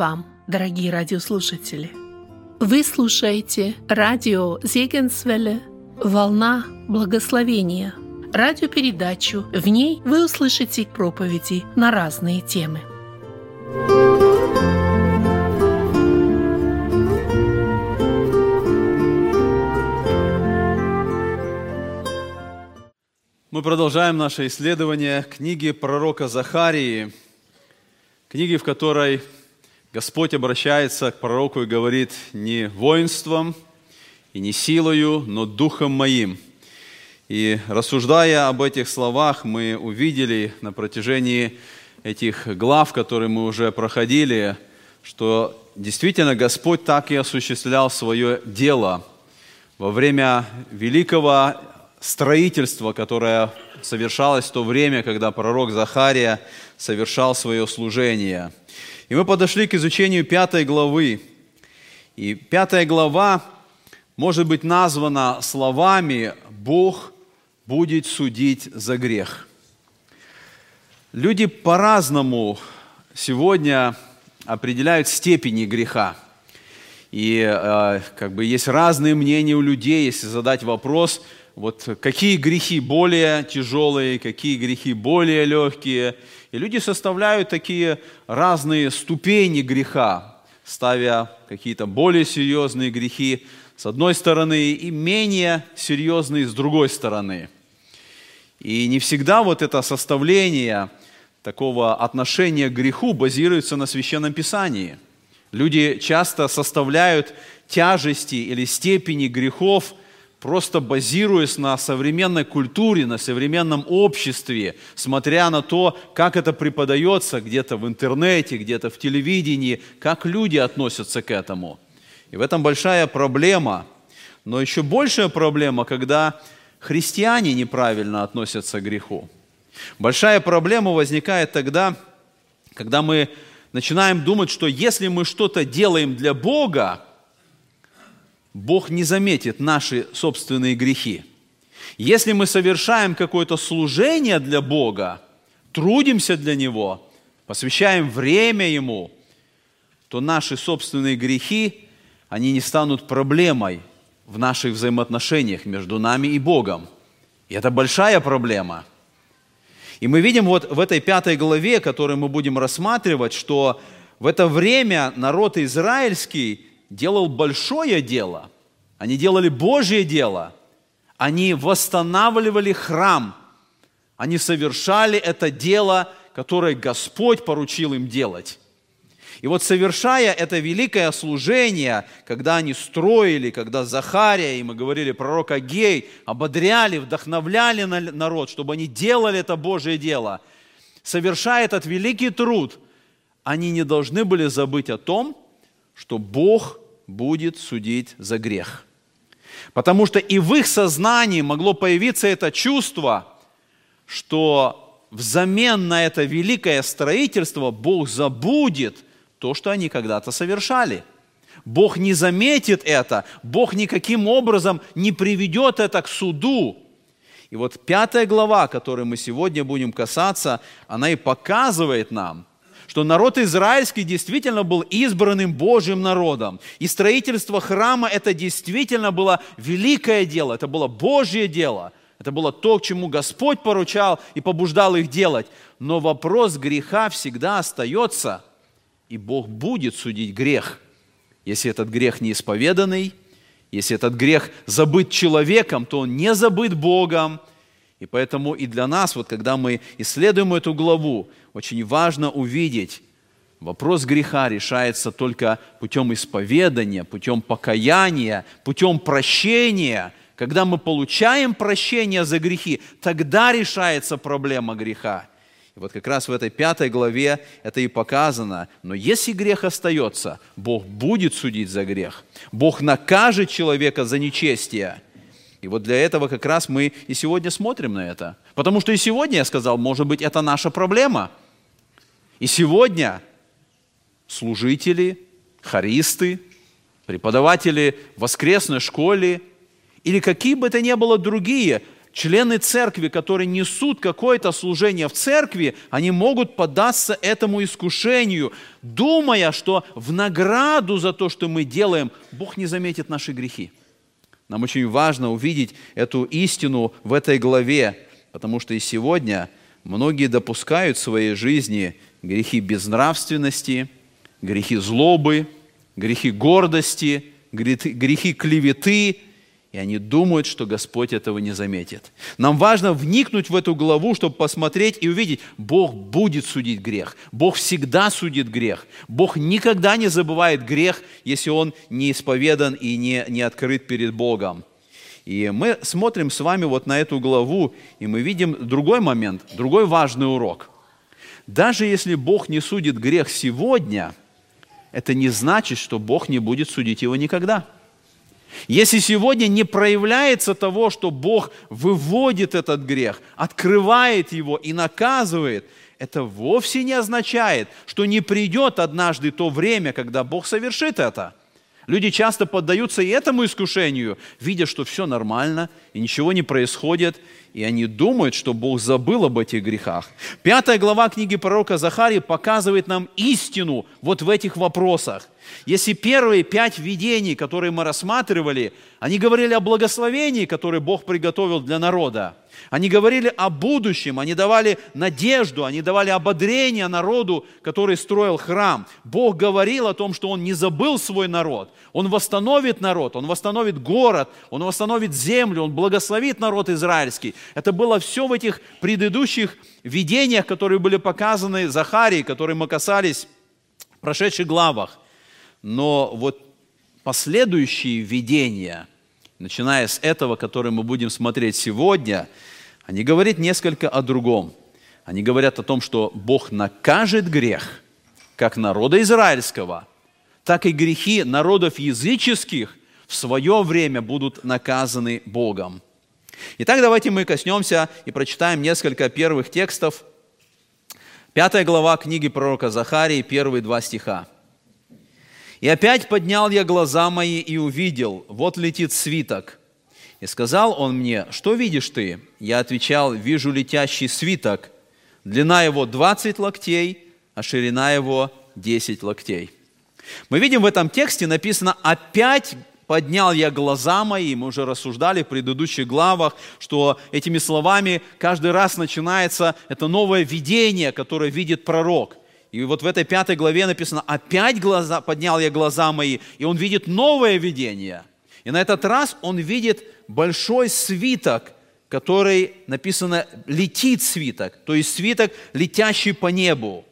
вам, дорогие радиослушатели! Вы слушаете радио Зегенсвелле «Волна благословения» радиопередачу. В ней вы услышите проповеди на разные темы. Мы продолжаем наше исследование книги пророка Захарии, книги, в которой Господь обращается к пророку и говорит не воинством и не силою, но духом моим. И рассуждая об этих словах, мы увидели на протяжении этих глав, которые мы уже проходили, что действительно Господь так и осуществлял свое дело во время великого строительства, которое совершалось в то время, когда пророк Захария совершал свое служение. И мы подошли к изучению пятой главы. И пятая глава может быть названа словами «Бог будет судить за грех». Люди по-разному сегодня определяют степени греха. И э, как бы есть разные мнения у людей, если задать вопрос – вот какие грехи более тяжелые, какие грехи более легкие. И люди составляют такие разные ступени греха, ставя какие-то более серьезные грехи с одной стороны и менее серьезные с другой стороны. И не всегда вот это составление такого отношения к греху базируется на Священном Писании. Люди часто составляют тяжести или степени грехов – просто базируясь на современной культуре, на современном обществе, смотря на то, как это преподается где-то в интернете, где-то в телевидении, как люди относятся к этому. И в этом большая проблема. Но еще большая проблема, когда христиане неправильно относятся к греху. Большая проблема возникает тогда, когда мы начинаем думать, что если мы что-то делаем для Бога, Бог не заметит наши собственные грехи. Если мы совершаем какое-то служение для Бога, трудимся для Него, посвящаем время Ему, то наши собственные грехи, они не станут проблемой в наших взаимоотношениях между нами и Богом. И это большая проблема. И мы видим вот в этой пятой главе, которую мы будем рассматривать, что в это время народ израильский делал большое дело. Они делали Божье дело. Они восстанавливали храм. Они совершали это дело, которое Господь поручил им делать. И вот совершая это великое служение, когда они строили, когда Захария, и мы говорили, пророк Агей, ободряли, вдохновляли народ, чтобы они делали это Божье дело, совершая этот великий труд, они не должны были забыть о том, что Бог будет судить за грех. Потому что и в их сознании могло появиться это чувство, что взамен на это великое строительство Бог забудет то, что они когда-то совершали. Бог не заметит это, Бог никаким образом не приведет это к суду. И вот пятая глава, которой мы сегодня будем касаться, она и показывает нам, что народ израильский действительно был избранным Божьим народом. И строительство храма – это действительно было великое дело, это было Божье дело. Это было то, к чему Господь поручал и побуждал их делать. Но вопрос греха всегда остается, и Бог будет судить грех. Если этот грех неисповеданный, если этот грех забыт человеком, то он не забыт Богом, и поэтому и для нас, вот когда мы исследуем эту главу, очень важно увидеть, вопрос греха решается только путем исповедания, путем покаяния, путем прощения. Когда мы получаем прощение за грехи, тогда решается проблема греха. И вот как раз в этой пятой главе это и показано. Но если грех остается, Бог будет судить за грех. Бог накажет человека за нечестие – и вот для этого как раз мы и сегодня смотрим на это. Потому что и сегодня я сказал, может быть, это наша проблема. И сегодня служители, хористы, преподаватели в воскресной школе или какие бы то ни было другие члены церкви, которые несут какое-то служение в церкви, они могут поддаться этому искушению, думая, что в награду за то, что мы делаем, Бог не заметит наши грехи. Нам очень важно увидеть эту истину в этой главе, потому что и сегодня многие допускают в своей жизни грехи безнравственности, грехи злобы, грехи гордости, грехи клеветы, и они думают, что Господь этого не заметит. Нам важно вникнуть в эту главу, чтобы посмотреть и увидеть, Бог будет судить грех. Бог всегда судит грех. Бог никогда не забывает грех, если он не исповедан и не, не открыт перед Богом. И мы смотрим с вами вот на эту главу, и мы видим другой момент, другой важный урок. Даже если Бог не судит грех сегодня, это не значит, что Бог не будет судить его никогда – если сегодня не проявляется того, что Бог выводит этот грех, открывает его и наказывает, это вовсе не означает, что не придет однажды то время, когда Бог совершит это. Люди часто поддаются и этому искушению, видя, что все нормально и ничего не происходит, и они думают, что Бог забыл об этих грехах. Пятая глава книги пророка Захарии показывает нам истину вот в этих вопросах. Если первые пять видений, которые мы рассматривали, они говорили о благословении, которое Бог приготовил для народа, они говорили о будущем, они давали надежду, они давали ободрение народу, который строил храм. Бог говорил о том, что Он не забыл свой народ, Он восстановит народ, Он восстановит город, Он восстановит землю, Он благословит народ израильский. Это было все в этих предыдущих видениях, которые были показаны Захарии, которые мы касались в прошедших главах. Но вот последующие видения, начиная с этого, который мы будем смотреть сегодня, они говорят несколько о другом. Они говорят о том, что Бог накажет грех, как народа израильского, так и грехи народов языческих в свое время будут наказаны Богом. Итак, давайте мы коснемся и прочитаем несколько первых текстов. Пятая глава книги пророка Захарии, первые два стиха. «И опять поднял я глаза мои и увидел, вот летит свиток. И сказал он мне, что видишь ты? Я отвечал, вижу летящий свиток. Длина его 20 локтей, а ширина его 10 локтей. Мы видим в этом тексте написано «опять поднял я глаза мои, мы уже рассуждали в предыдущих главах, что этими словами каждый раз начинается это новое видение, которое видит пророк. И вот в этой пятой главе написано, опять глаза, поднял я глаза мои, и он видит новое видение. И на этот раз он видит большой свиток, который написано «летит свиток», то есть свиток, летящий по небу.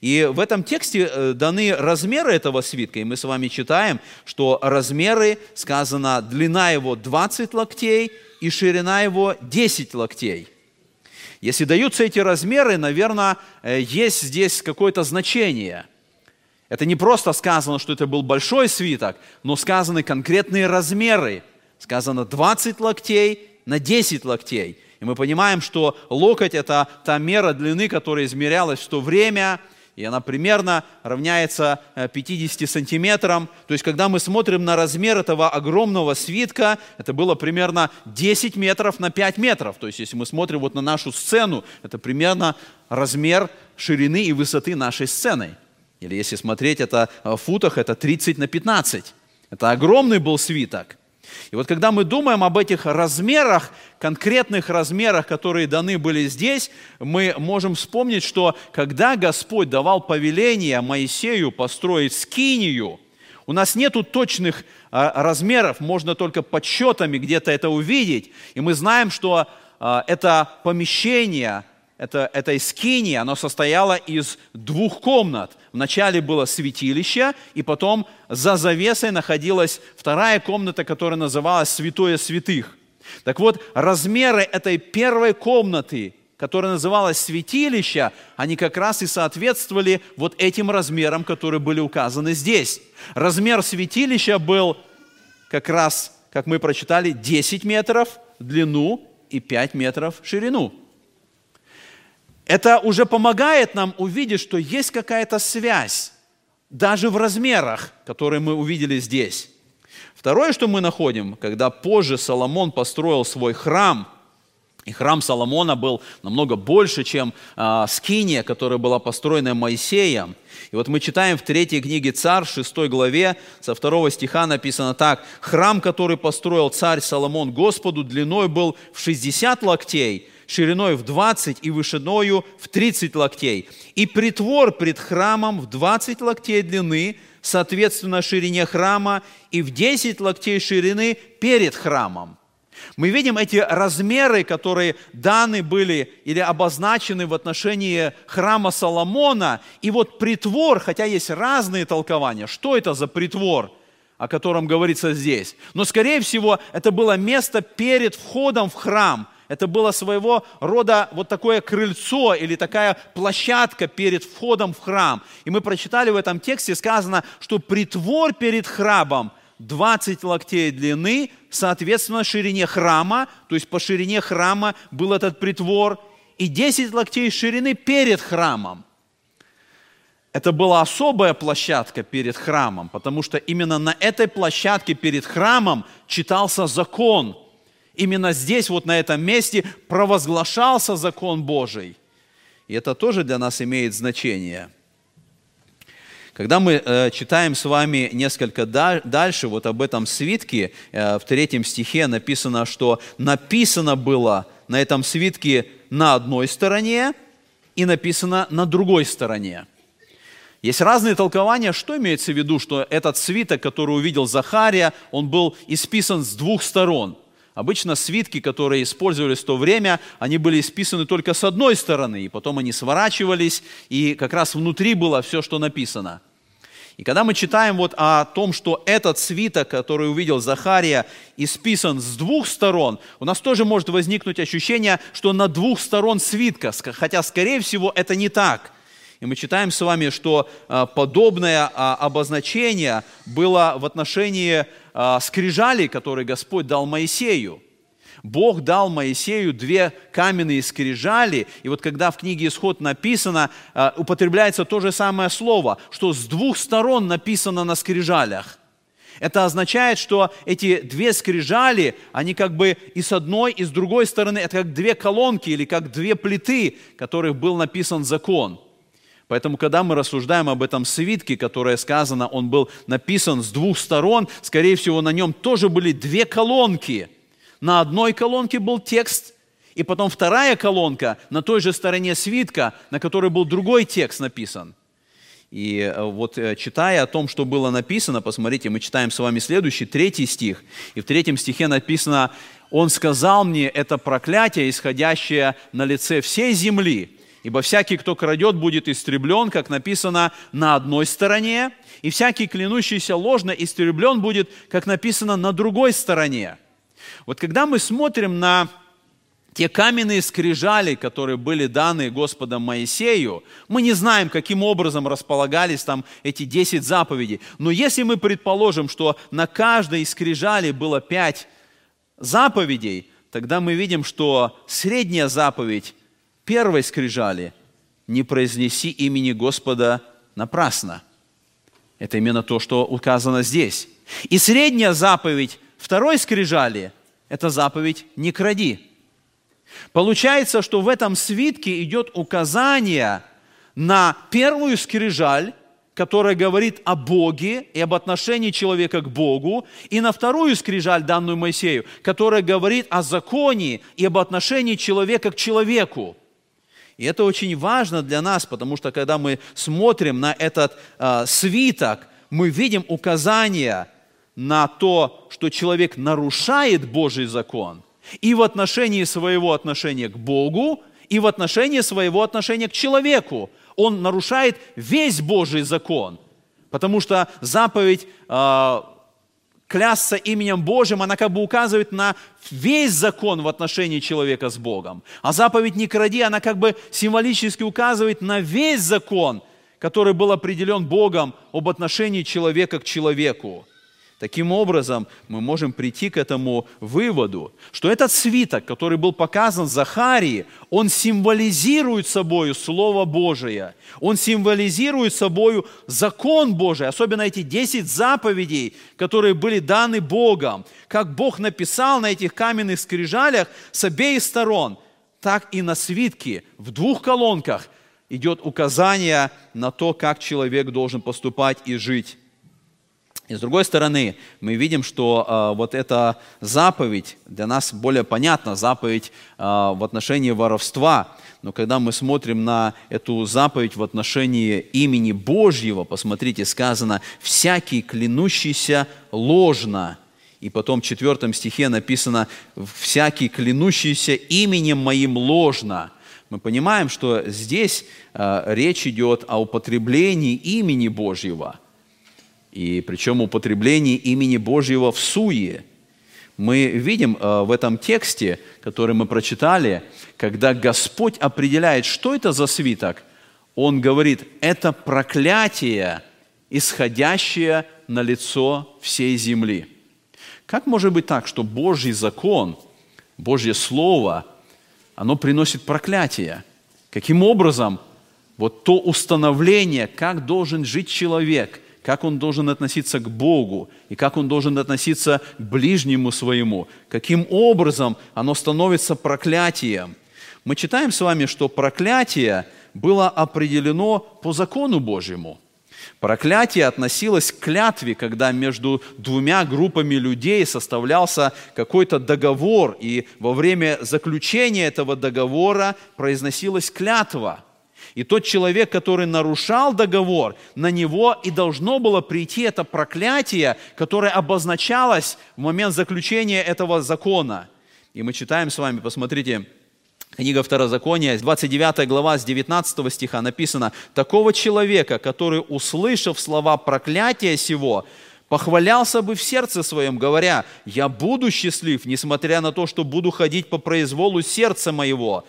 И в этом тексте э, даны размеры этого свитка, и мы с вами читаем, что размеры, сказано, длина его 20 локтей и ширина его 10 локтей. Если даются эти размеры, наверное, э, есть здесь какое-то значение. Это не просто сказано, что это был большой свиток, но сказаны конкретные размеры. Сказано 20 локтей на 10 локтей. И мы понимаем, что локоть – это та мера длины, которая измерялась в то время – и она примерно равняется 50 э, сантиметрам. То есть, когда мы смотрим на размер этого огромного свитка, это было примерно 10 метров на 5 метров. То есть, если мы смотрим вот на нашу сцену, это примерно размер ширины и высоты нашей сцены. Или если смотреть это в футах, это 30 на 15. Это огромный был свиток. И вот когда мы думаем об этих размерах, конкретных размерах, которые даны были здесь, мы можем вспомнить, что когда Господь давал повеление Моисею построить скинию, у нас нету точных а, размеров, можно только подсчетами где-то это увидеть. И мы знаем, что а, это помещение, это, это скини, оно состояло из двух комнат. Вначале было святилище, и потом за завесой находилась вторая комната, которая называлась Святое Святых. Так вот, размеры этой первой комнаты, которая называлась святилище, они как раз и соответствовали вот этим размерам, которые были указаны здесь. Размер святилища был как раз, как мы прочитали, 10 метров в длину и 5 метров в ширину. Это уже помогает нам увидеть, что есть какая-то связь, даже в размерах, которые мы увидели здесь. Второе, что мы находим, когда позже Соломон построил свой храм, И храм Соломона был намного больше, чем э, Скиния, которая была построена Моисеем. И вот мы читаем в третьей книге Царь, 6 главе, со второго стиха написано так. «Храм, который построил царь Соломон Господу, длиной был в 60 локтей, шириной в 20 и вышиною в 30 локтей. И притвор пред храмом в 20 локтей длины, соответственно ширине храма, и в 10 локтей ширины перед храмом. Мы видим эти размеры, которые даны были или обозначены в отношении храма Соломона. И вот притвор, хотя есть разные толкования, что это за притвор, о котором говорится здесь. Но, скорее всего, это было место перед входом в храм. Это было своего рода вот такое крыльцо или такая площадка перед входом в храм. И мы прочитали в этом тексте, сказано, что притвор перед храмом – 20 локтей длины, соответственно, ширине храма, то есть по ширине храма был этот притвор, и 10 локтей ширины перед храмом. Это была особая площадка перед храмом, потому что именно на этой площадке перед храмом читался закон. Именно здесь, вот на этом месте, провозглашался закон Божий. И это тоже для нас имеет значение – когда мы э, читаем с вами несколько да, дальше, вот об этом свитке, э, в третьем стихе написано, что написано было на этом свитке на одной стороне и написано на другой стороне. Есть разные толкования, что имеется в виду, что этот свиток, который увидел Захария, он был исписан с двух сторон. Обычно свитки, которые использовались в то время, они были исписаны только с одной стороны, и потом они сворачивались, и как раз внутри было все, что написано – и когда мы читаем вот о том, что этот свиток, который увидел Захария, исписан с двух сторон, у нас тоже может возникнуть ощущение, что на двух сторон свитка, хотя, скорее всего, это не так. И мы читаем с вами, что а, подобное а, обозначение было в отношении а, скрижалей, которые Господь дал Моисею. Бог дал Моисею две каменные скрижали, и вот когда в книге Исход написано, э, употребляется то же самое слово, что с двух сторон написано на скрижалях. Это означает, что эти две скрижали, они как бы и с одной, и с другой стороны, это как две колонки или как две плиты, которых был написан закон. Поэтому, когда мы рассуждаем об этом свитке, которое сказано, он был написан с двух сторон, скорее всего, на нем тоже были две колонки – на одной колонке был текст, и потом вторая колонка на той же стороне свитка, на которой был другой текст написан. И э, вот э, читая о том, что было написано, посмотрите, мы читаем с вами следующий, третий стих. И в третьем стихе написано, «Он сказал мне это проклятие, исходящее на лице всей земли, ибо всякий, кто крадет, будет истреблен, как написано, на одной стороне, и всякий, клянущийся ложно, истреблен будет, как написано, на другой стороне». Вот когда мы смотрим на те каменные скрижали, которые были даны Господом Моисею, мы не знаем, каким образом располагались там эти 10 заповедей. Но если мы предположим, что на каждой скрижали было 5 заповедей, тогда мы видим, что средняя заповедь первой скрижали «Не произнеси имени Господа напрасно». Это именно то, что указано здесь. И средняя заповедь второй скрижали – это заповедь «не кради». Получается, что в этом свитке идет указание на первую скрижаль, которая говорит о Боге и об отношении человека к Богу, и на вторую скрижаль, данную Моисею, которая говорит о законе и об отношении человека к человеку. И это очень важно для нас, потому что когда мы смотрим на этот э, свиток, мы видим указания – на то, что человек нарушает Божий закон и в отношении своего отношения к Богу, и в отношении своего отношения к человеку. Он нарушает весь Божий закон, потому что заповедь э, клясться именем Божьим, она как бы указывает на весь закон в отношении человека с Богом. А заповедь «не кради», она как бы символически указывает на весь закон, который был определен Богом об отношении человека к человеку. Таким образом, мы можем прийти к этому выводу, что этот свиток, который был показан Захарии, он символизирует собой Слово Божие, он символизирует собой закон Божий, особенно эти 10 заповедей, которые были даны Богом, как Бог написал на этих каменных скрижалях с обеих сторон, так и на свитке в двух колонках идет указание на то, как человек должен поступать и жить. И с другой стороны, мы видим, что э, вот эта заповедь, для нас более понятна, заповедь э, в отношении воровства. Но когда мы смотрим на эту заповедь в отношении имени Божьего, посмотрите, сказано, «всякий клянущийся ложно». И потом в четвертом стихе написано, «всякий клянущийся именем моим ложно». Мы понимаем, что здесь э, речь идет о употреблении имени Божьего – и причем употребление имени Божьего в суе. Мы видим э, в этом тексте, который мы прочитали, когда Господь определяет, что это за свиток, Он говорит, это проклятие, исходящее на лицо всей земли. Как может быть так, что Божий закон, Божье Слово, оно приносит проклятие? Каким образом вот то установление, как должен жить человек – как он должен относиться к Богу и как он должен относиться к ближнему своему, каким образом оно становится проклятием. Мы читаем с вами, что проклятие было определено по закону Божьему. Проклятие относилось к клятве, когда между двумя группами людей составлялся какой-то договор, и во время заключения этого договора произносилась клятва – и тот человек, который нарушал договор, на него и должно было прийти это проклятие, которое обозначалось в момент заключения этого закона. И мы читаем с вами, посмотрите, Книга Второзакония, 29 глава, с 19 стиха написано, «Такого человека, который, услышав слова проклятия сего, похвалялся бы в сердце своем, говоря, «Я буду счастлив, несмотря на то, что буду ходить по произволу сердца моего,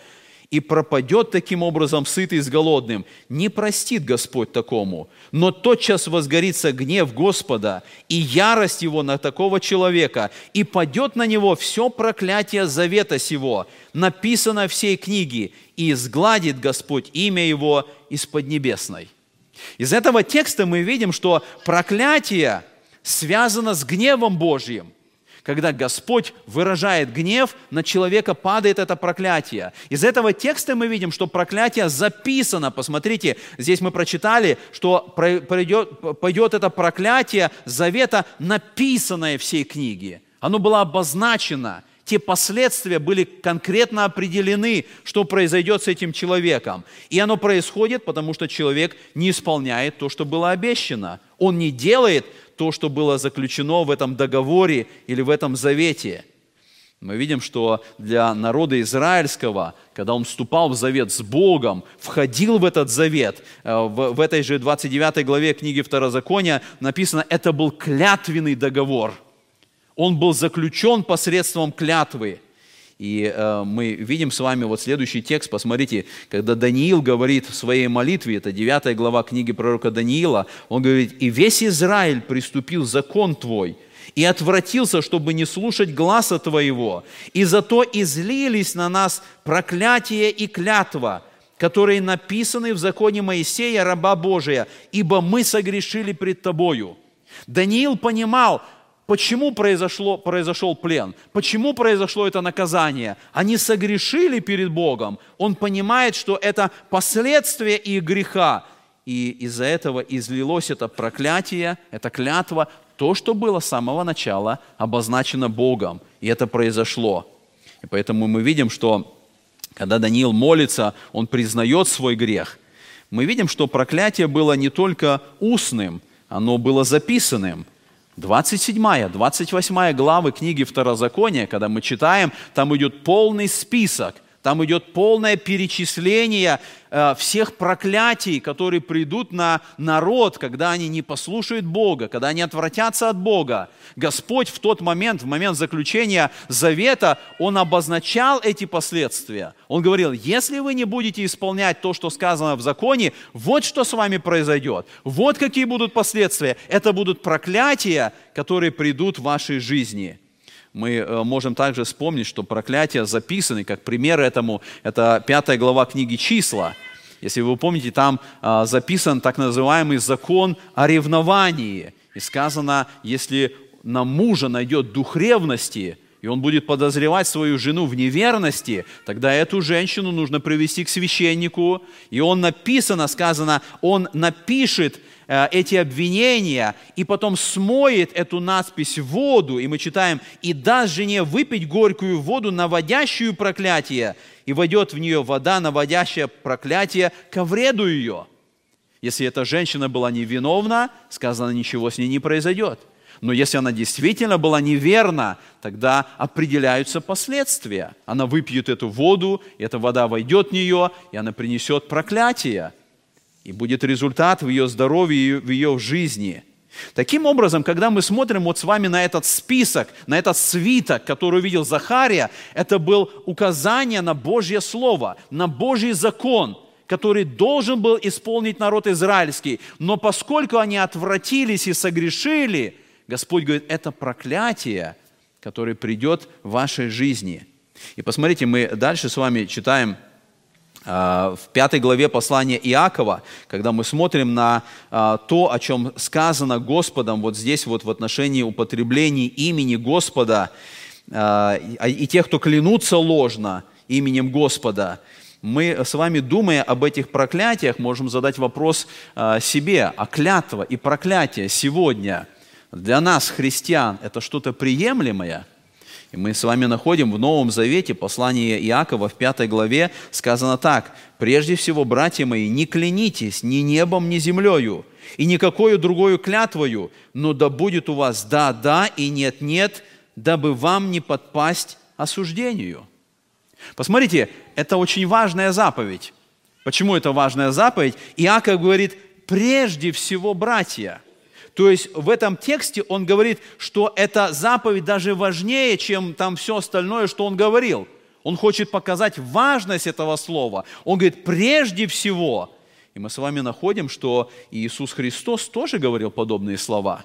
и пропадет таким образом сытый с голодным. Не простит Господь такому, но тотчас возгорится гнев Господа и ярость его на такого человека, и падет на него все проклятие завета сего, написано всей книге, и изгладит Господь имя его из Поднебесной». Из этого текста мы видим, что проклятие связано с гневом Божьим – когда Господь выражает гнев, на человека падает это проклятие. Из этого текста мы видим, что проклятие записано. Посмотрите, здесь мы прочитали, что пойдет, пойдет это проклятие завета, написанное всей книге. Оно было обозначено. Те последствия были конкретно определены, что произойдет с этим человеком. И оно происходит, потому что человек не исполняет то, что было обещано. Он не делает то, что было заключено в этом договоре или в этом завете. Мы видим, что для народа израильского, когда он вступал в завет с Богом, входил в этот завет, э, в, этой же 29 главе книги Второзакония написано, это был клятвенный договор. Он был заключен посредством клятвы. И э, мы видим с вами вот следующий текст, посмотрите, когда Даниил говорит в своей молитве, это 9 глава книги пророка Даниила, он говорит, «И весь Израиль приступил закон Твой, и отвратился, чтобы не слушать гласа Твоего, и зато излились на нас проклятие и клятва, которые написаны в законе Моисея, раба Божия, ибо мы согрешили пред Тобою». Даниил понимал, Почему произошло, произошел плен? Почему произошло это наказание? Они согрешили перед Богом. Он понимает, что это последствия их греха. И из-за этого излилось это проклятие, это клятва, то, что было с самого начала обозначено Богом. И это произошло. И поэтому мы видим, что когда Даниил молится, он признает свой грех. Мы видим, что проклятие было не только устным, оно было записанным – 27, 28 главы книги Второзакония, когда мы читаем, там идет полный список Там идет полное перечисление э, всех проклятий, которые придут на народ, когда они не послушают Бога, когда они отвратятся от Бога. Господь в тот момент, в момент заключения завета, Он обозначал эти последствия. Он говорил, если вы не будете исполнять то, что сказано в законе, вот что с вами произойдет. Вот какие будут последствия. Это будут проклятия, которые придут в вашей жизни мы э, можем также вспомнить, что проклятия записаны, как пример этому, это пятая глава книги «Числа». Если вы помните, там а, записан так называемый закон о ревновании. И сказано, если на мужа найдет дух ревности, и он будет подозревать свою жену в неверности, тогда эту женщину нужно привести к священнику, и он написано, сказано, он напишет эти обвинения и потом смоет эту надпись в воду, и мы читаем, и даст жене выпить горькую воду, наводящую проклятие, и войдет в нее вода, наводящая проклятие ко вреду ее. Если эта женщина была невиновна, сказано, ничего с ней не произойдет. Но если она действительно была неверна, тогда определяются последствия. Она выпьет эту воду, эта вода войдет в нее, и она принесет проклятие. И будет результат в ее здоровье и в ее жизни. Таким образом, когда мы смотрим вот с вами на этот список, на этот свиток, который увидел Захария, это был указание на Божье Слово, на Божий закон, который должен был исполнить народ израильский. Но поскольку они отвратились и согрешили, Господь говорит, это проклятие, которое придет в вашей жизни. И посмотрите, мы дальше с вами читаем в пятой главе послания Иакова, когда мы смотрим на а, то, о чем сказано Господом, вот здесь вот в отношении употребления имени Господа а, и тех, кто клянутся ложно именем Господа, мы с вами, думая об этих проклятиях, можем задать вопрос себе, а клятва и проклятие сегодня для нас, христиан, это что-то приемлемое – и мы с вами находим в Новом Завете послание Иакова в пятой главе сказано так. «Прежде всего, братья мои, не клянитесь ни небом, ни землею, и никакой другой клятвою, но да будет у вас да, да и нет, нет, дабы вам не подпасть осуждению». Посмотрите, это очень важная заповедь. Почему это важная заповедь? Иаков говорит, прежде всего, братья – то есть в этом тексте он говорит, что эта заповедь даже важнее, чем там все остальное, что он говорил. Он хочет показать важность этого слова. Он говорит, прежде всего, и мы с вами находим, что Иисус Христос тоже говорил подобные слова.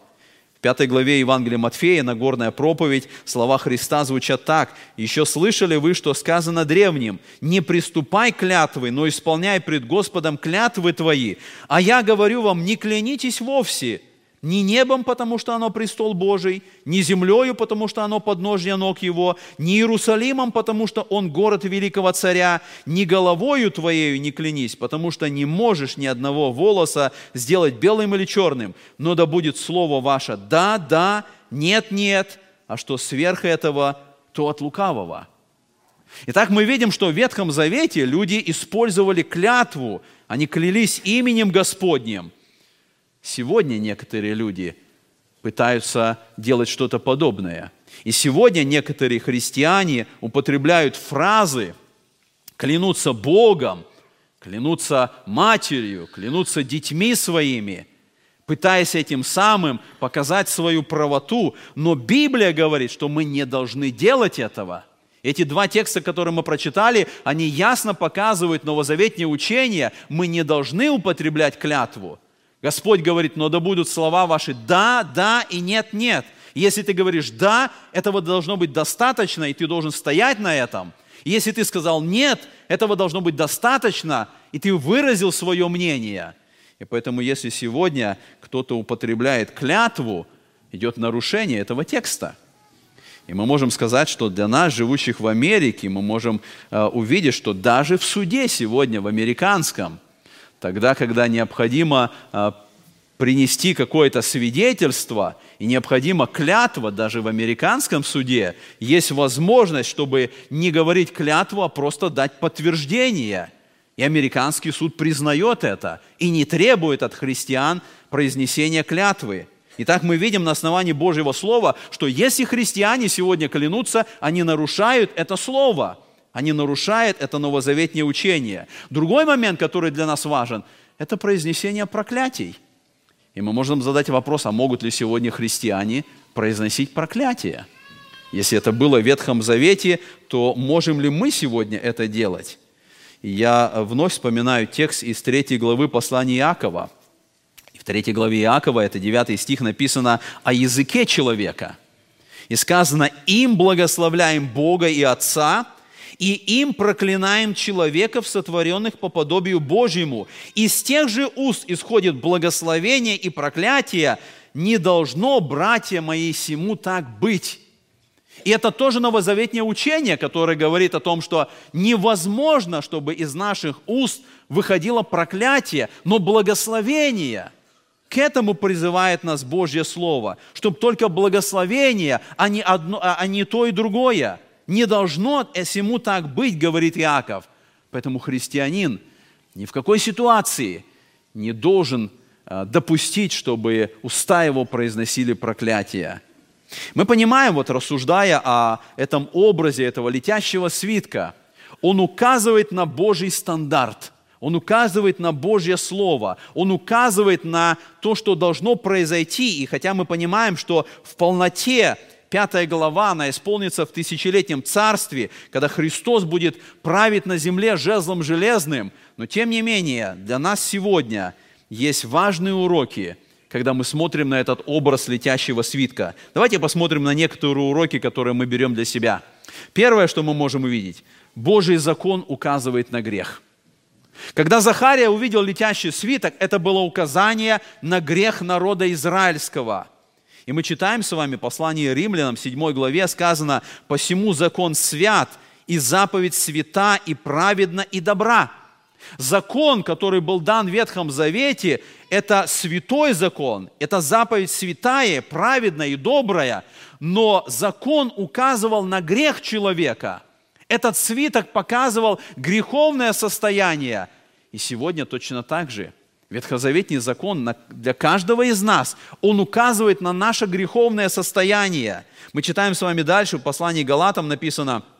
В пятой главе Евангелия Матфея, Нагорная проповедь, слова Христа звучат так. «Еще слышали вы, что сказано древним, не приступай клятвы, но исполняй пред Господом клятвы твои. А я говорю вам, не клянитесь вовсе, ни небом, потому что оно престол Божий, ни землею, потому что оно подножье ног Его, ни Иерусалимом, потому что он город великого царя, ни головою твоею не клянись, потому что не можешь ни одного волоса сделать белым или черным, но да будет слово ваше «да, да», «нет, нет», а что сверх этого, то от лукавого. Итак, мы видим, что в Ветхом Завете люди использовали клятву, они клялись именем Господним – Сегодня некоторые люди пытаются делать что-то подобное. И сегодня некоторые христиане употребляют фразы, клянутся Богом, клянутся матерью, клянутся детьми своими, пытаясь этим самым показать свою правоту. Но Библия говорит, что мы не должны делать этого. Эти два текста, которые мы прочитали, они ясно показывают новозаветнее учение. Мы не должны употреблять клятву. Господь говорит, но да будут слова ваши «да», «да» и «нет», «нет». Если ты говоришь «да», этого должно быть достаточно, и ты должен стоять на этом. Если ты сказал «нет», этого должно быть достаточно, и ты выразил свое мнение. И поэтому, если сегодня кто-то употребляет клятву, идет нарушение этого текста. И мы можем сказать, что для нас, живущих в Америке, мы можем э, увидеть, что даже в суде сегодня, в американском – тогда, когда необходимо а, принести какое-то свидетельство и необходима клятва, даже в американском суде, есть возможность, чтобы не говорить клятву, а просто дать подтверждение. И американский суд признает это и не требует от христиан произнесения клятвы. Итак, мы видим на основании Божьего Слова, что если христиане сегодня клянутся, они нарушают это Слово – не нарушает это новозаветнее учение. Другой момент, который для нас важен, это произнесение проклятий. И мы можем задать вопрос, а могут ли сегодня христиане произносить проклятие? Если это было в Ветхом Завете, то можем ли мы сегодня это делать? Я вновь вспоминаю текст из третьей главы послания Иакова. В третьей главе Иакова, это 9 стих, написано о языке человека. И сказано, им благословляем Бога и Отца, и им проклинаем человеков, сотворенных по подобию Божьему. Из тех же уст исходит благословение и проклятие. Не должно, братья мои, сему так быть. И это тоже новозаветнее учение, которое говорит о том, что невозможно, чтобы из наших уст выходило проклятие, но благословение. К этому призывает нас Божье Слово, чтобы только благословение, а не, одно, а не то и другое. Не должно всему так быть, говорит Иаков. Поэтому христианин ни в какой ситуации не должен а, допустить, чтобы уста его произносили проклятие. Мы понимаем, вот рассуждая о этом образе этого летящего свитка, он указывает на Божий стандарт, он указывает на Божье Слово, он указывает на то, что должно произойти. И хотя мы понимаем, что в полноте пятая глава, она исполнится в тысячелетнем царстве, когда Христос будет править на земле жезлом железным, но тем не менее для нас сегодня есть важные уроки – когда мы смотрим на этот образ летящего свитка. Давайте посмотрим на некоторые уроки, которые мы берем для себя. Первое, что мы можем увидеть, Божий закон указывает на грех. Когда Захария увидел летящий свиток, это было указание на грех народа израильского. И мы читаем с вами послание римлянам, 7 главе сказано, «Посему закон свят, и заповедь свята, и праведна, и добра». Закон, который был дан в Ветхом Завете, это святой закон, это заповедь святая, праведная и добрая, но закон указывал на грех человека. Этот свиток показывал греховное состояние. И сегодня точно так же Ветхозаветний закон для каждого из нас, он указывает на наше греховное состояние. Мы читаем с вами дальше, в послании Галатам написано –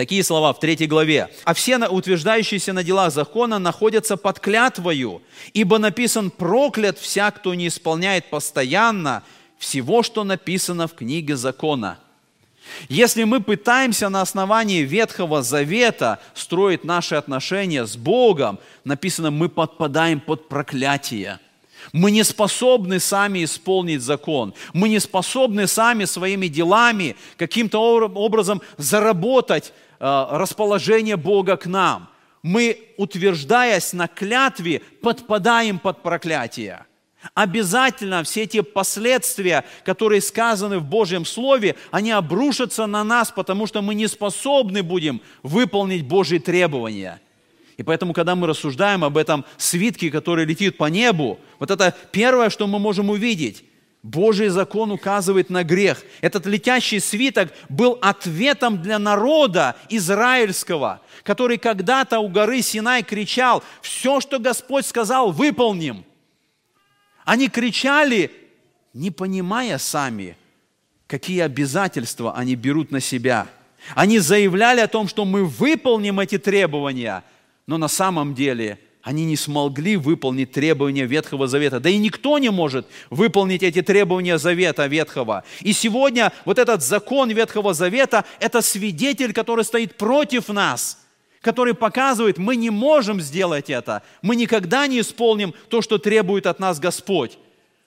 Такие слова в третьей главе. «А все утверждающиеся на делах закона находятся под клятвою, ибо написан проклят вся, кто не исполняет постоянно всего, что написано в книге закона». Если мы пытаемся на основании Ветхого Завета строить наши отношения с Богом, написано, мы подпадаем под проклятие – мы не способны сами исполнить закон. Мы не способны сами своими делами каким-то образом заработать э, расположение Бога к нам. Мы, утверждаясь на клятве, подпадаем под проклятие. Обязательно все те последствия, которые сказаны в Божьем Слове, они обрушатся на нас, потому что мы не способны будем выполнить Божьи требования – и поэтому, когда мы рассуждаем об этом свитке, который летит по небу, вот это первое, что мы можем увидеть. Божий закон указывает на грех. Этот летящий свиток был ответом для народа израильского, который когда-то у горы Синай кричал, все, что Господь сказал, выполним. Они кричали, не понимая сами, какие обязательства они берут на себя. Они заявляли о том, что мы выполним эти требования – но на самом деле они не смогли выполнить требования Ветхого Завета. Да и никто не может выполнить эти требования Завета Ветхого. И сегодня вот этот закон Ветхого Завета – это свидетель, который стоит против нас, который показывает, мы не можем сделать это, мы никогда не исполним то, что требует от нас Господь.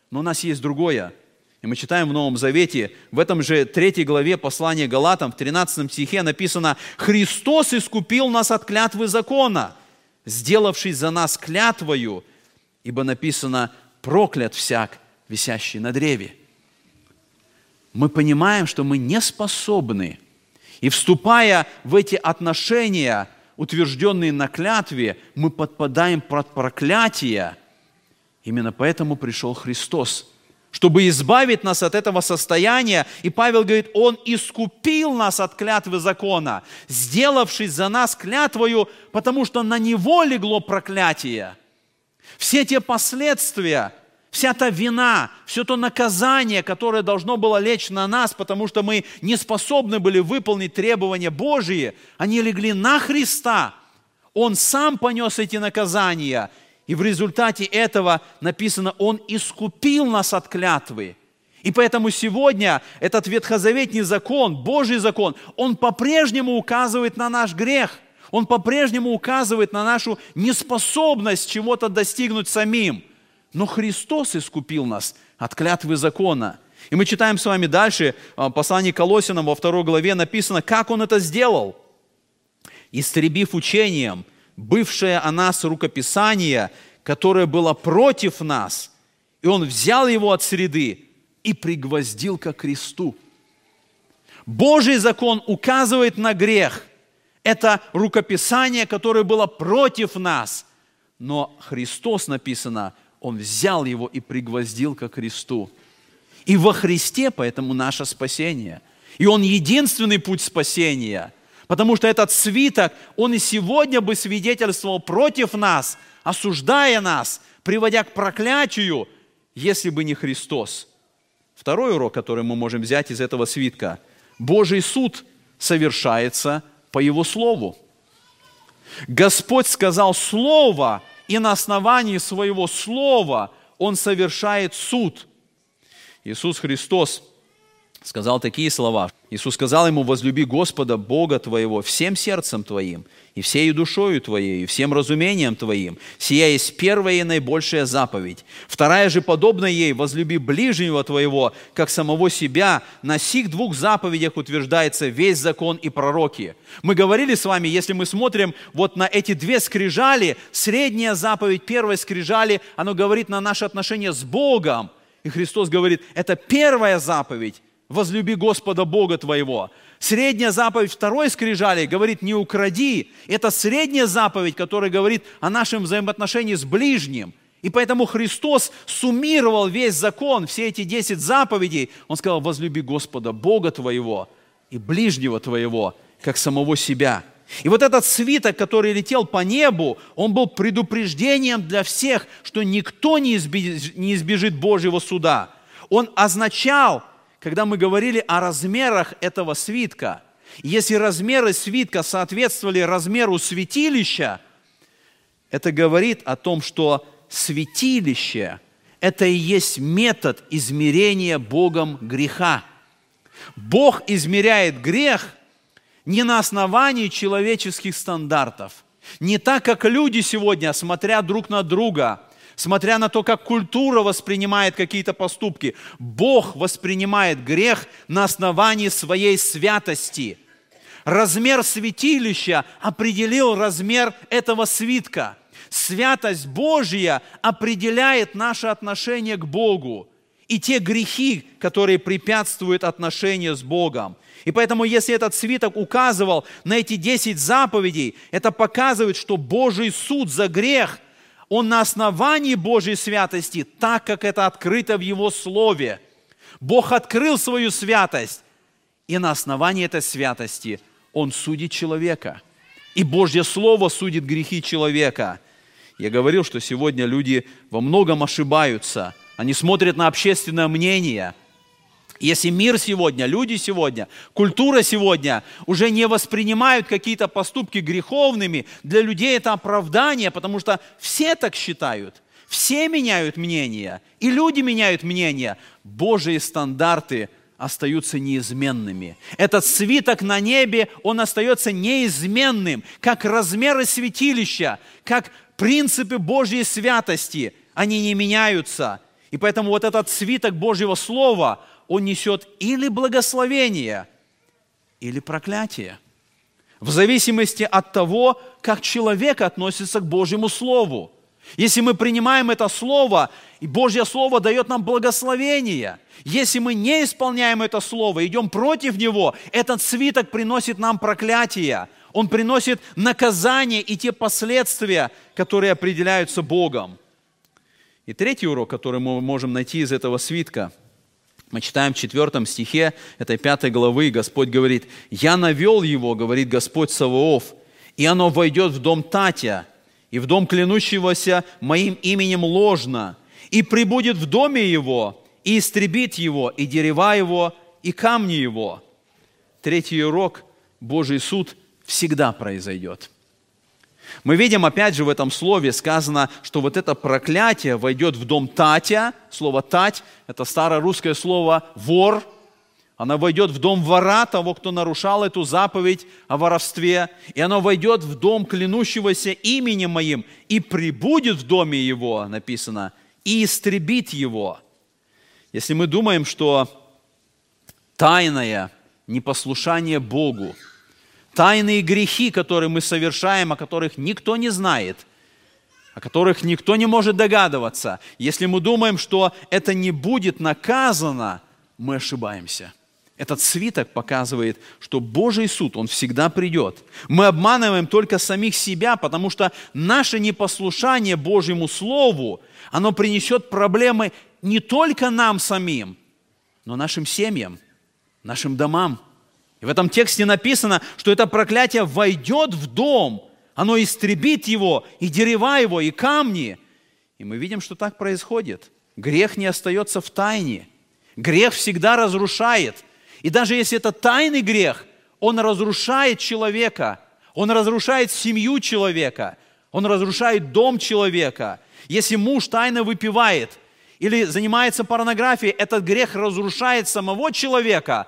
Но у нас есть другое. И мы читаем в Новом Завете, в этом же третьей главе послания Галатам, в 13 стихе написано, «Христос искупил нас от клятвы закона, сделавшись за нас клятвою, ибо написано, проклят всяк, висящий на древе». Мы понимаем, что мы не способны, и вступая в эти отношения, утвержденные на клятве, мы подпадаем под проклятие. Именно поэтому пришел Христос – чтобы избавить нас от этого состояния. И Павел говорит, Он искупил нас от клятвы закона, сделавшись за нас клятвою, потому что на Него легло проклятие. Все те последствия, вся та вина, все то наказание, которое должно было лечь на нас, потому что мы не способны были выполнить требования Божьи, они легли на Христа. Он сам понес эти наказания, и в результате этого написано, Он искупил нас от клятвы. И поэтому сегодня этот ветхозаветний закон, Божий закон, он по-прежнему указывает на наш грех. Он по-прежнему указывает на нашу неспособность чего-то достигнуть самим – но Христос искупил нас от клятвы закона. И мы читаем с вами дальше, а, послание Колосинам во второй главе написано, как Он это сделал. «Истребив учением, бывшее о нас рукописание, которое было против нас, и Он взял его от среды и пригвоздил ко кресту». Божий закон указывает на грех. Это рукописание, которое было против нас. Но Христос, написано, он взял его и пригвоздил ко кресту. И во Христе поэтому наше спасение. И Он единственный путь спасения. Потому что этот свиток, он и сегодня бы свидетельствовал против нас, осуждая нас, приводя к проклятию, если бы не Христос. Второй урок, который мы можем взять из этого свитка. Божий суд совершается по Его Слову. Господь сказал Слово – и на основании своего слова Он совершает суд. Иисус Христос сказал такие слова. Иисус сказал ему, возлюби Господа, Бога твоего, всем сердцем твоим, и всей душою твоей, и всем разумением твоим. Сия есть первая и наибольшая заповедь. Вторая же, подобная ей, возлюби ближнего твоего, как самого себя. На сих двух заповедях утверждается весь закон и пророки. Мы говорили с вами, если мы смотрим вот на эти две скрижали, средняя заповедь первой скрижали, оно говорит на наши отношения с Богом. И Христос говорит, это первая заповедь, возлюби Господа Бога твоего. Средняя заповедь второй скрижали говорит, не укради. Это средняя заповедь, которая говорит о нашем взаимоотношении с ближним. И поэтому Христос суммировал весь закон, все эти десять заповедей. Он сказал, возлюби Господа Бога твоего и ближнего твоего, как самого себя. И вот этот свиток, который летел по небу, он был предупреждением для всех, что никто не избежит Божьего суда. Он означал, когда мы говорили о размерах этого свитка. Если размеры свитка соответствовали размеру святилища, это говорит о том, что святилище – это и есть метод измерения Богом греха. Бог измеряет грех не на основании человеческих стандартов, не так, как люди сегодня, смотря друг на друга – смотря на то, как культура воспринимает какие-то поступки. Бог воспринимает грех на основании своей святости. Размер святилища определил размер этого свитка. Святость Божья определяет наше отношение к Богу и те грехи, которые препятствуют отношению с Богом. И поэтому, если этот свиток указывал на эти десять заповедей, это показывает, что Божий суд за грех – он на основании Божьей святости, так как это открыто в Его Слове. Бог открыл свою святость, и на основании этой святости Он судит человека. И Божье Слово судит грехи человека. Я говорил, что сегодня люди во многом ошибаются. Они смотрят на общественное мнение – если мир сегодня, люди сегодня, культура сегодня уже не воспринимают какие-то поступки греховными, для людей это оправдание, потому что все так считают. Все меняют мнение, и люди меняют мнение. Божьи стандарты остаются неизменными. Этот свиток на небе, он остается неизменным, как размеры святилища, как принципы Божьей святости. Они не меняются. И поэтому вот этот свиток Божьего Слова – он несет или благословение, или проклятие. В зависимости от того, как человек относится к Божьему Слову. Если мы принимаем это Слово, и Божье Слово дает нам благословение. Если мы не исполняем это Слово, идем против него, этот свиток приносит нам проклятие. Он приносит наказание и те последствия, которые определяются Богом. И третий урок, который мы можем найти из этого свитка – мы читаем в 4 стихе этой пятой главы, Господь говорит, «Я навел его, говорит Господь Саваоф, и оно войдет в дом Татя, и в дом клянущегося моим именем ложно, и прибудет в доме его, и истребит его, и дерева его, и камни его. Третий урок – Божий суд всегда произойдет. Мы видим, опять же, в этом слове сказано, что вот это проклятие войдет в дом Татя. Слово «тать» – это старорусское слово «вор», она войдет в дом вора, того, кто нарушал эту заповедь о воровстве, и оно войдет в дом клянущегося именем моим, и прибудет в доме его, написано, и истребит его. Если мы думаем, что тайное непослушание Богу, тайные грехи, которые мы совершаем, о которых никто не знает, о которых никто не может догадываться, если мы думаем, что это не будет наказано, мы ошибаемся – этот свиток показывает, что Божий суд, он всегда придет. Мы обманываем только самих себя, потому что наше непослушание Божьему Слову, оно принесет проблемы не только нам самим, но нашим семьям, нашим домам. И в этом тексте написано, что это проклятие войдет в дом, оно истребит его, и дерева его, и камни. И мы видим, что так происходит. Грех не остается в тайне. Грех всегда разрушает – и даже если это тайный грех, он разрушает человека, он разрушает семью человека, он разрушает дом человека. Если муж тайно выпивает или занимается порнографией, этот грех разрушает самого человека,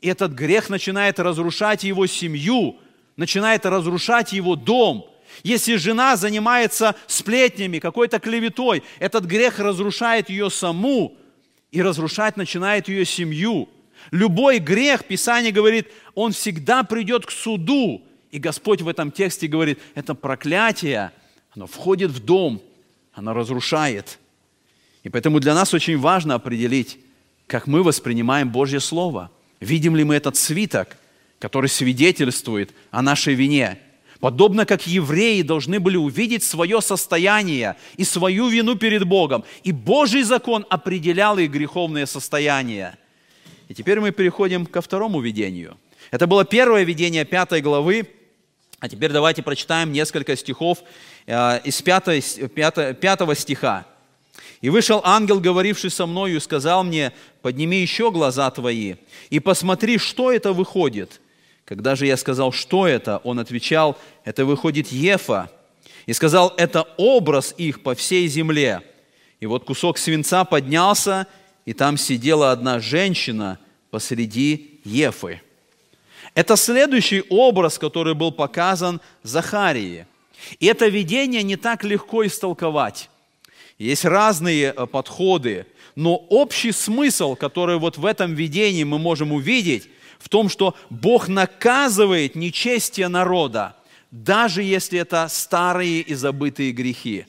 и этот грех начинает разрушать его семью, начинает разрушать его дом. Если жена занимается сплетнями, какой-то клеветой, этот грех разрушает ее саму и разрушать начинает ее семью. Любой грех, Писание говорит, он всегда придет к суду. И Господь в этом тексте говорит, это проклятие, оно входит в дом, оно разрушает. И поэтому для нас очень важно определить, как мы воспринимаем Божье Слово. Видим ли мы этот свиток, который свидетельствует о нашей вине. Подобно как евреи должны были увидеть свое состояние и свою вину перед Богом. И Божий закон определял их греховное состояние – и теперь мы переходим ко второму видению. Это было первое видение пятой главы. А теперь давайте прочитаем несколько стихов э, из пятого 5, 5 стиха. «И вышел ангел, говоривший со мною, и сказал мне, подними еще глаза твои, и посмотри, что это выходит». Когда же я сказал, что это, он отвечал, это выходит Ефа. И сказал, это образ их по всей земле. И вот кусок свинца поднялся и там сидела одна женщина посреди Ефы. Это следующий образ, который был показан Захарии. И это видение не так легко истолковать. Есть разные э, подходы, но общий смысл, который вот в этом видении мы можем увидеть, в том, что Бог наказывает нечестие народа, даже если это старые и забытые грехи.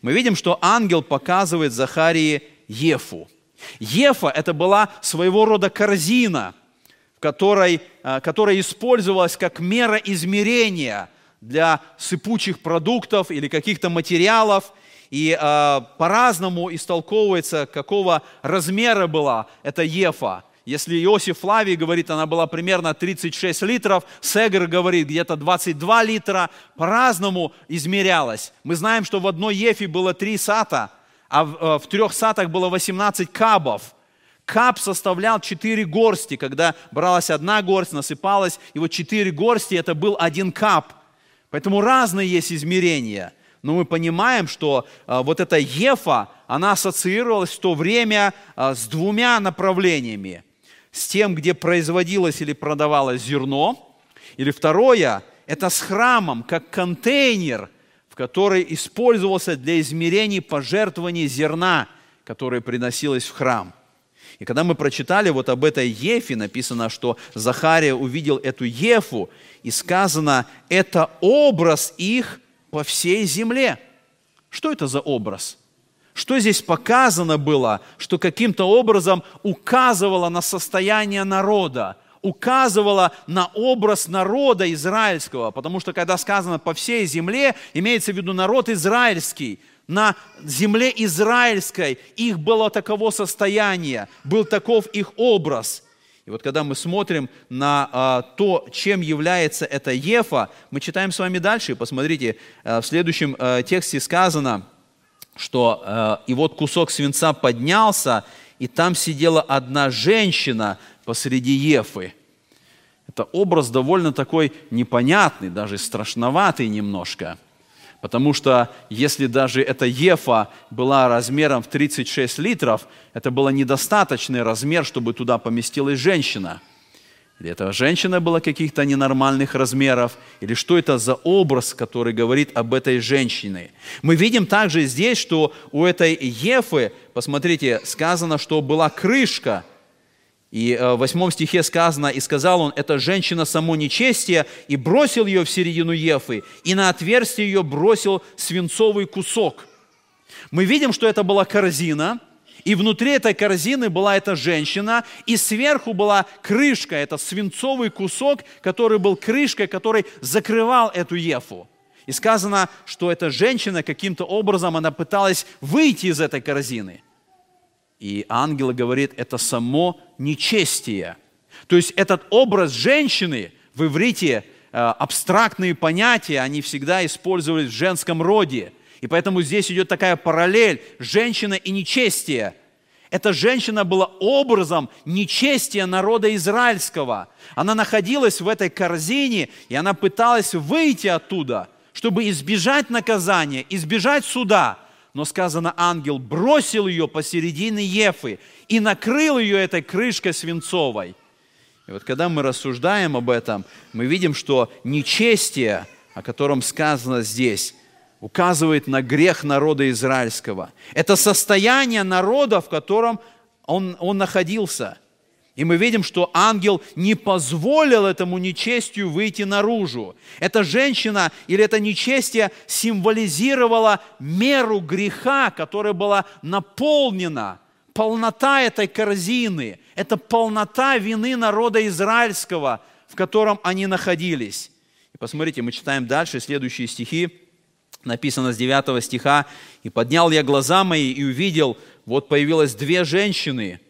Мы видим, что ангел показывает Захарии Ефу – Ефа – это была своего рода корзина, которой, э, которая использовалась как мера измерения для сыпучих продуктов или каких-то материалов. И э, по-разному истолковывается, какого размера была эта ефа. Если Иосиф Флавий говорит, она была примерно 36 литров, Сегер говорит, где-то 22 литра, по-разному измерялась. Мы знаем, что в одной ефе было три сата – а в, э, в трех сатах было 18 кабов. Кап составлял 4 горсти. Когда бралась одна горсть, насыпалась, и вот 4 горсти – это был один кап. Поэтому разные есть измерения. Но мы понимаем, что а, вот эта ефа, она ассоциировалась в то время а, с двумя направлениями. С тем, где производилось или продавалось зерно. Или второе – это с храмом, как контейнер – в который использовался для измерений пожертвований зерна, которое приносилось в храм. И когда мы прочитали вот об этой Ефе, написано, что Захария увидел эту Ефу, и сказано, это образ их по всей земле. Что это за образ? Что здесь показано было, что каким-то образом указывало на состояние народа, указывала на образ народа израильского, потому что когда сказано по всей земле, имеется в виду народ израильский, на земле израильской их было таково состояние, был таков их образ. И вот когда мы смотрим на а, то, чем является эта Ефа, мы читаем с вами дальше. Посмотрите, а, в следующем а, тексте сказано, что э, и вот кусок свинца поднялся, и там сидела одна женщина посреди Ефы. Это образ довольно такой непонятный, даже страшноватый немножко. Потому что если даже эта Ефа была размером в 36 литров, это был недостаточный размер, чтобы туда поместилась женщина – или эта женщина была каких-то ненормальных размеров? Или что это за образ, который говорит об этой женщине? Мы видим также здесь, что у этой Ефы, посмотрите, сказано, что была крышка. И э, в восьмом стихе сказано, «И сказал он, эта женщина само нечестие, и бросил ее в середину Ефы, и на отверстие ее бросил свинцовый кусок». Мы видим, что это была корзина – и внутри этой корзины была эта женщина, и сверху была крышка, это свинцовый кусок, который был крышкой, который закрывал эту ефу. И сказано, что эта женщина каким-то образом, она пыталась выйти из этой корзины. И ангел говорит, это само нечестие. То есть этот образ женщины в иврите, э, абстрактные понятия, они всегда использовались в женском роде – и поэтому здесь идет такая параллель – женщина и нечестие. Эта женщина была образом нечестия народа израильского. Она находилась в этой корзине, и она пыталась выйти оттуда, чтобы избежать наказания, избежать суда. Но сказано, ангел бросил ее посередине Ефы и накрыл ее этой крышкой свинцовой. И вот когда мы рассуждаем об этом, мы видим, что нечестие, о котором сказано здесь, указывает на грех народа израильского. Это состояние народа, в котором он, он находился. И мы видим, что ангел не позволил этому нечестию выйти наружу. Эта женщина или это нечестие символизировало меру греха, которая была наполнена. Полнота этой корзины – это полнота вины народа израильского, в котором они находились. И посмотрите, мы читаем дальше следующие стихи написано с 9 стиха, «И поднял я глаза мои и увидел, вот появилось две женщины,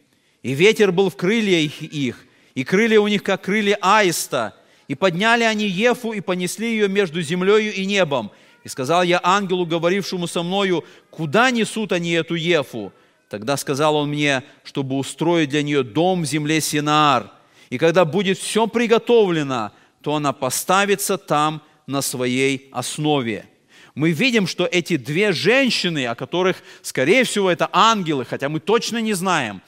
и ветер был в крыльях их, и крылья у них, как крылья аиста, и подняли они Ефу и понесли ее между землею и небом. И сказал я ангелу, говорившему со мною, куда несут они эту Ефу? Тогда сказал он мне, чтобы устроить для нее дом в земле Синаар. И когда будет все приготовлено, то она поставится там на своей основе мы видим, что эти две женщины, о которых, скорее всего, это ангелы, хотя мы точно не знаем,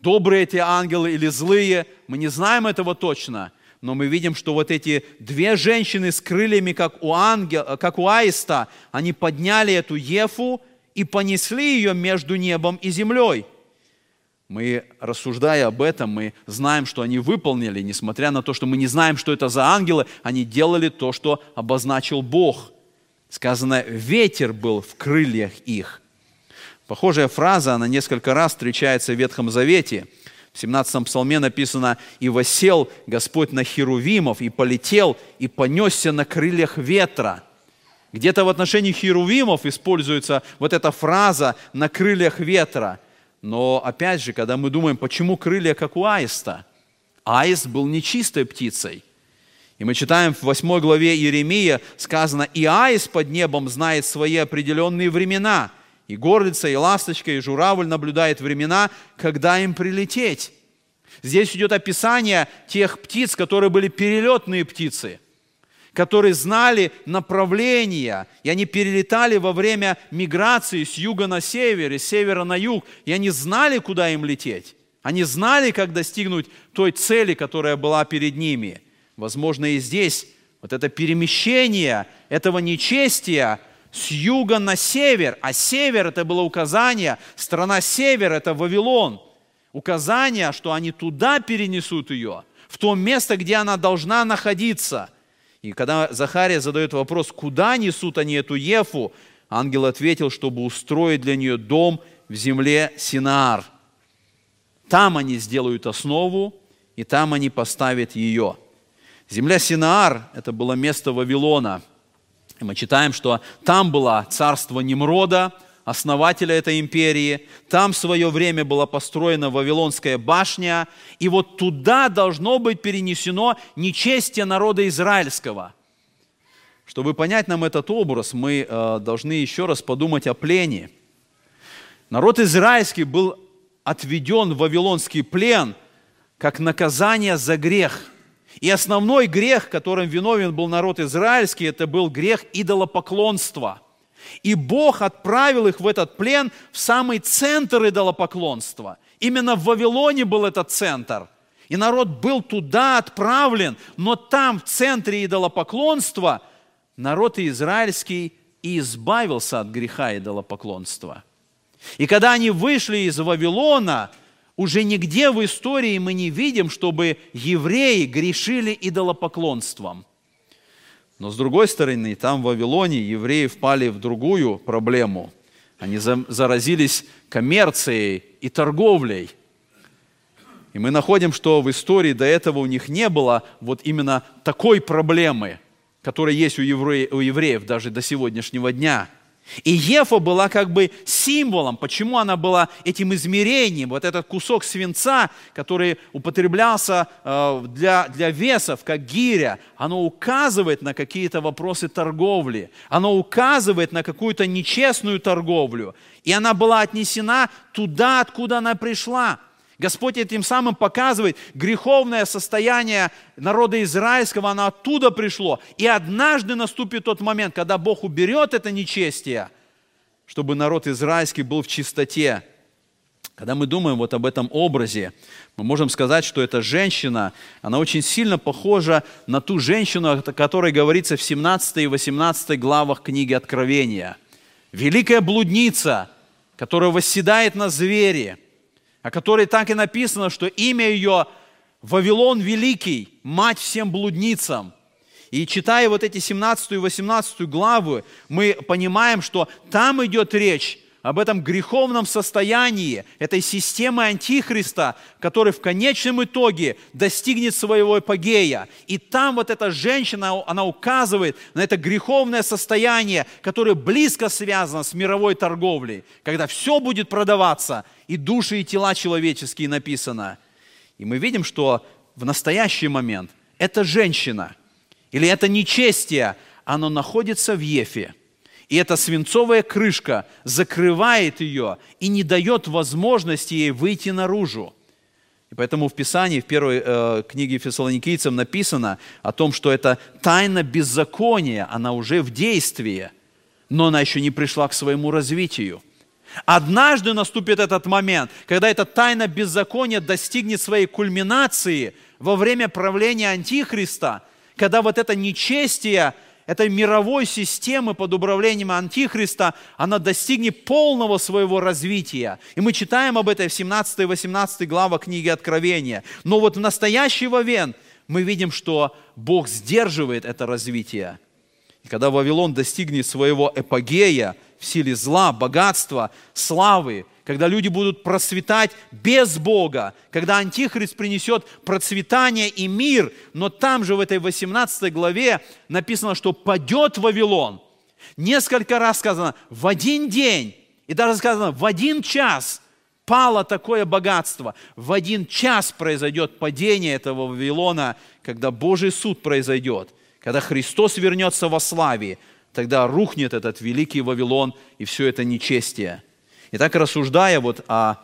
добрые эти ангелы или злые, мы не знаем этого точно, но мы видим, что вот эти две женщины с крыльями, как у, ангела, как у аиста, они подняли эту Ефу и понесли ее между небом и землей. Мы, рассуждая об этом, мы знаем, что они выполнили, несмотря на то, что мы не знаем, что это за ангелы, они делали то, что обозначил Бог – Сказано, ветер был в крыльях их. Похожая фраза, она несколько раз встречается в Ветхом Завете. В 17-м псалме написано, «И восел Господь на херувимов, и полетел, и понесся на крыльях ветра». Где-то в отношении херувимов используется вот эта фраза «на крыльях ветра». Но опять же, когда мы думаем, почему крылья, как у аиста? Аист был нечистой птицей – и мы читаем в 8 главе Иеремия, сказано, «И аист под небом знает свои определенные времена, и горлица, и ласточка, и журавль наблюдает времена, когда им прилететь». Здесь идет описание тех птиц, которые были перелетные птицы, которые знали направления, и они перелетали во время миграции с юга на север, и с севера на юг, и они знали, куда им лететь. Они знали, как достигнуть той цели, которая была перед ними – Возможно, и здесь вот это перемещение этого нечестия с юга на север, а север это было указание, страна север это Вавилон, указание, что они туда перенесут ее, в то место, где она должна находиться. И когда Захария задает вопрос, куда несут они эту Ефу, ангел ответил, чтобы устроить для нее дом в земле Синаар. Там они сделают основу, и там они поставят ее. Земля Синаар – это было место Вавилона. Мы читаем, что там было царство Немрода, основателя этой империи. Там в свое время была построена Вавилонская башня. И вот туда должно быть перенесено нечестие народа израильского. Чтобы понять нам этот образ, мы э, должны еще раз подумать о плене. Народ израильский был отведен в Вавилонский плен как наказание за грех. И основной грех, которым виновен был народ израильский, это был грех идолопоклонства. И Бог отправил их в этот плен в самый центр идолопоклонства. Именно в Вавилоне был этот центр. И народ был туда отправлен, но там, в центре идолопоклонства, народ израильский и избавился от греха идолопоклонства. И когда они вышли из Вавилона, уже нигде в истории мы не видим, чтобы евреи грешили идолопоклонством. Но с другой стороны, там в Вавилоне евреи впали в другую проблему. Они заразились коммерцией и торговлей. И мы находим, что в истории до этого у них не было вот именно такой проблемы, которая есть у евреев, у евреев даже до сегодняшнего дня – и Ефа была как бы символом. Почему она была этим измерением? Вот этот кусок свинца, который употреблялся э, для, для весов, как гиря, оно указывает на какие-то вопросы торговли. Оно указывает на какую-то нечестную торговлю. И она была отнесена туда, откуда она пришла – Господь этим самым показывает греховное состояние народа израильского, оно оттуда пришло. И однажды наступит тот момент, когда Бог уберет это нечестие, чтобы народ израильский был в чистоте. Когда мы думаем вот об этом образе, мы можем сказать, что эта женщина, она очень сильно похожа на ту женщину, о которой говорится в 17 и 18 главах книги Откровения. Великая блудница, которая восседает на звере – о которой так и написано, что имя ее Вавилон Великий, мать всем блудницам. И читая вот эти 17 и 18 главы, мы понимаем, что там идет речь об этом греховном состоянии, этой системы Антихриста, который в конечном итоге достигнет своего эпогея. И там вот эта женщина, она указывает на это греховное состояние, которое близко связано с мировой торговлей, когда все будет продаваться, и души, и тела человеческие написано. И мы видим, что в настоящий момент эта женщина или это нечестие, оно находится в Ефе – и эта свинцовая крышка закрывает ее и не дает возможности ей выйти наружу. И поэтому в Писании, в первой э, книге фессалоникийцам написано о том, что это тайна беззакония, она уже в действии, но она еще не пришла к своему развитию. Однажды наступит этот момент, когда эта тайна беззакония достигнет своей кульминации во время правления Антихриста, когда вот это нечестие – этой мировой системы под управлением Антихриста, она достигнет полного своего развития. И мы читаем об этом в 17 и 18 главах книги Откровения. Но вот в настоящий момент мы видим, что Бог сдерживает это развитие. И когда Вавилон достигнет своего эпогея в силе зла, богатства, славы, когда люди будут процветать без Бога, когда Антихрист принесет процветание и мир, но там же в этой 18 главе написано, что падет Вавилон. Несколько раз сказано, в один день, и даже сказано, в один час пало такое богатство. В один час произойдет падение этого Вавилона, когда Божий суд произойдет, когда Христос вернется во славе, тогда рухнет этот великий Вавилон и все это нечестие – Итак, рассуждая вот о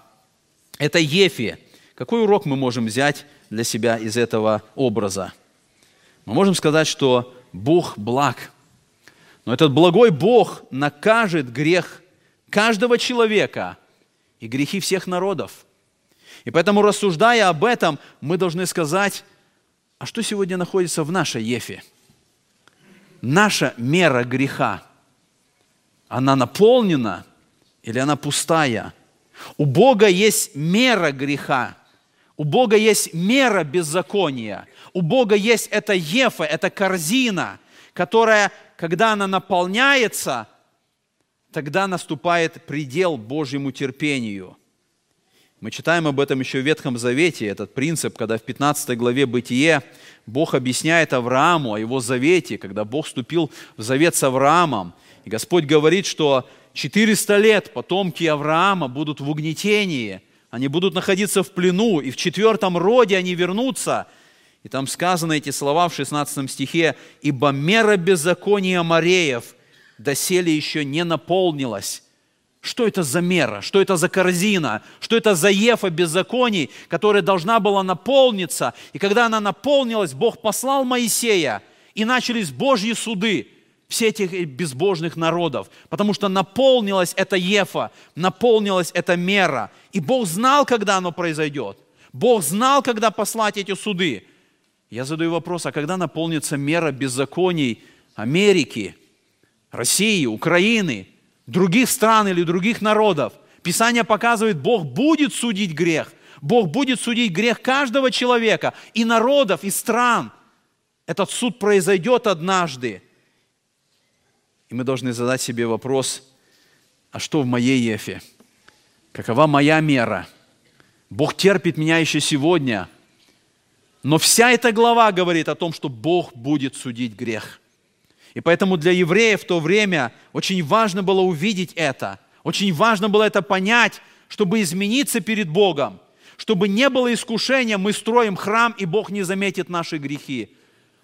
этой Ефе, какой урок мы можем взять для себя из этого образа? Мы можем сказать, что Бог благ. Но этот благой Бог накажет грех каждого человека и грехи всех народов. И поэтому, рассуждая об этом, мы должны сказать, а что сегодня находится в нашей Ефе? Наша мера греха, она наполнена – или она пустая. У Бога есть мера греха. У Бога есть мера беззакония. У Бога есть эта ефа, эта корзина, которая, когда она наполняется, тогда наступает предел Божьему терпению. Мы читаем об этом еще в Ветхом Завете, этот принцип, когда в 15 главе Бытие Бог объясняет Аврааму о его завете, когда Бог вступил в завет с Авраамом. И Господь говорит, что 400 лет потомки Авраама будут в угнетении, они будут находиться в плену, и в четвертом роде они вернутся. И там сказаны эти слова в 16 стихе, «Ибо мера беззакония Мореев доселе еще не наполнилась, Что это за мера? Что это за корзина? Что это за ефа беззаконий, которая должна была наполниться? И когда она наполнилась, Бог послал Моисея, и начались Божьи суды все этих безбожных народов, потому что наполнилась эта ефа, наполнилась эта мера. И Бог знал, когда оно произойдет. Бог знал, когда послать эти суды. Я задаю вопрос, а когда наполнится мера беззаконий Америки, России, Украины, других стран или других народов? Писание показывает, Бог будет судить грех. Бог будет судить грех каждого человека и народов, и стран. Этот суд произойдет однажды. И мы должны задать себе вопрос, а что в моей Ефе? Какова моя мера? Бог терпит меня еще сегодня. Но вся эта глава говорит о том, что Бог будет судить грех. И поэтому для евреев в то время очень важно было увидеть это. Очень важно было это понять, чтобы измениться перед Богом. Чтобы не было искушения, мы строим храм, и Бог не заметит наши грехи.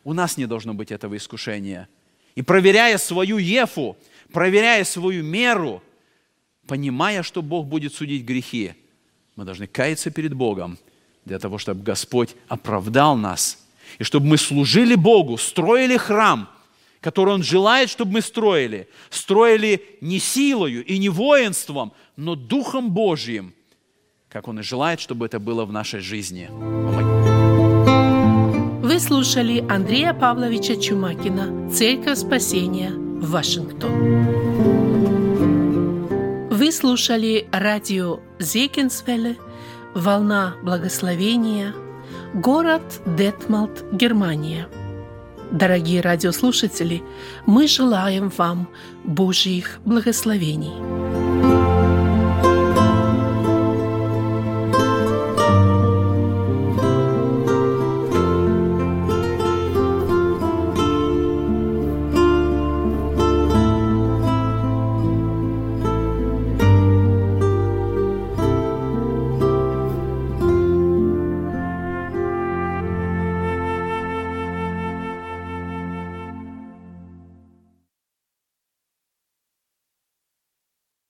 У нас не должно быть этого искушения – и проверяя свою ефу, проверяя свою меру, понимая, что Бог будет судить грехи, мы должны каяться перед Богом для того, чтобы Господь оправдал нас. И чтобы мы служили Богу, строили храм, который Он желает, чтобы мы строили. Строили не силою и не воинством, но Духом Божьим, как Он и желает, чтобы это было в нашей жизни. Вы слушали Андрея Павловича Чумакина «Церковь спасения. Вашингтон». Вы слушали радио Зекинсвелле «Волна благословения», город Детмалт, Германия. Дорогие радиослушатели, мы желаем вам Божьих благословений.